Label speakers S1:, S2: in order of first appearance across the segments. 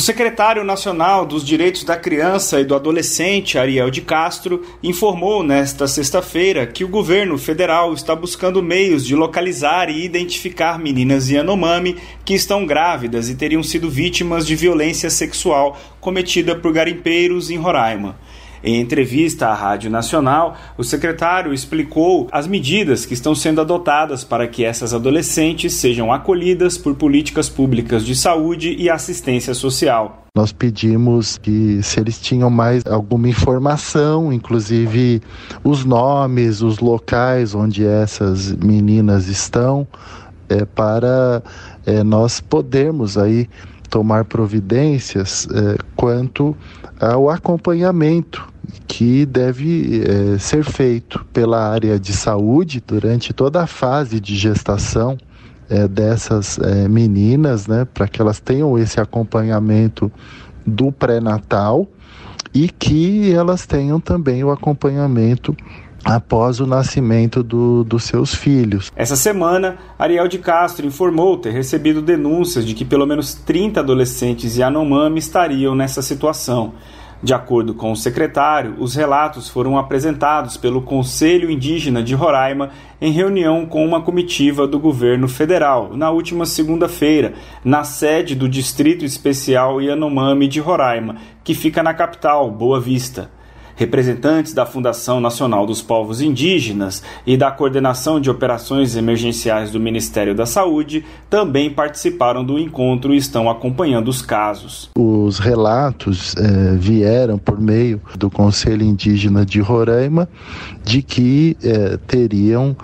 S1: secretário nacional dos Direitos da Criança e do Adolescente, Ariel de Castro, informou nesta sexta-feira que o governo federal está buscando meios de localizar e identificar meninas Yanomami que estão grávidas e teriam sido vítimas de violência sexual cometida por garimpeiros em Roraima. Em entrevista à Rádio Nacional, o secretário explicou as medidas que estão sendo adotadas para que essas adolescentes sejam acolhidas por políticas públicas de saúde e assistência social.
S2: Nós pedimos que se eles tinham mais alguma informação, inclusive os nomes, os locais onde essas meninas estão, é, para é, nós podermos aí tomar providências é, quanto ao acompanhamento que deve é, ser feito pela área de saúde durante toda a fase de gestação é, dessas meninas, né, para que elas tenham esse acompanhamento do pré-natal e que elas tenham também o acompanhamento após o nascimento do, dos seus filhos.
S1: Essa semana, Ariel de Castro informou ter recebido denúncias de que pelo menos 30 adolescentes Yanomami estariam nessa situação. De acordo com o secretário, os relatos foram apresentados pelo Conselho Indígena de Roraima em reunião com uma comitiva do governo federal na última segunda-feira, na sede do Distrito Especial Yanomami de Roraima, que fica na capital, Boa Vista. Representantes da Fundação Nacional dos Povos Indígenas e da Coordenação de Operações Emergenciais do Ministério da Saúde também participaram do encontro e estão acompanhando os casos.
S2: Os relatos eh, vieram por meio do Conselho Indígena de Roraima de que eh, teriam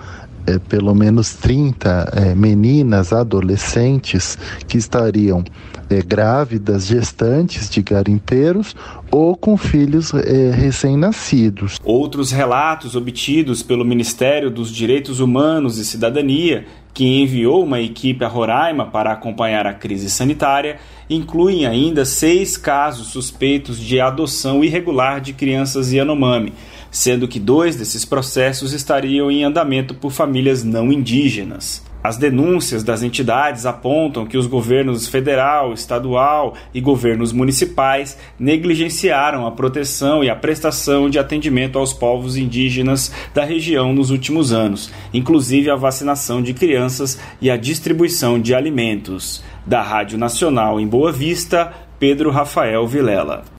S2: é, pelo menos 30 é, meninas, adolescentes, que estariam é, grávidas, gestantes de garimpeiros ou com filhos é, recém-nascidos.
S1: Outros relatos obtidos pelo Ministério dos Direitos Humanos e Cidadania, que enviou uma equipe a Roraima para acompanhar a crise sanitária, incluem ainda seis casos suspeitos de adoção irregular de crianças Yanomami sendo que dois desses processos estariam em andamento por famílias não indígenas. As denúncias das entidades apontam que os governos federal, estadual e governos municipais negligenciaram a proteção e a prestação de atendimento aos povos indígenas da região nos últimos anos, inclusive a vacinação de crianças e a distribuição de alimentos. Da Rádio Nacional em Boa Vista, Pedro Rafael Vilela.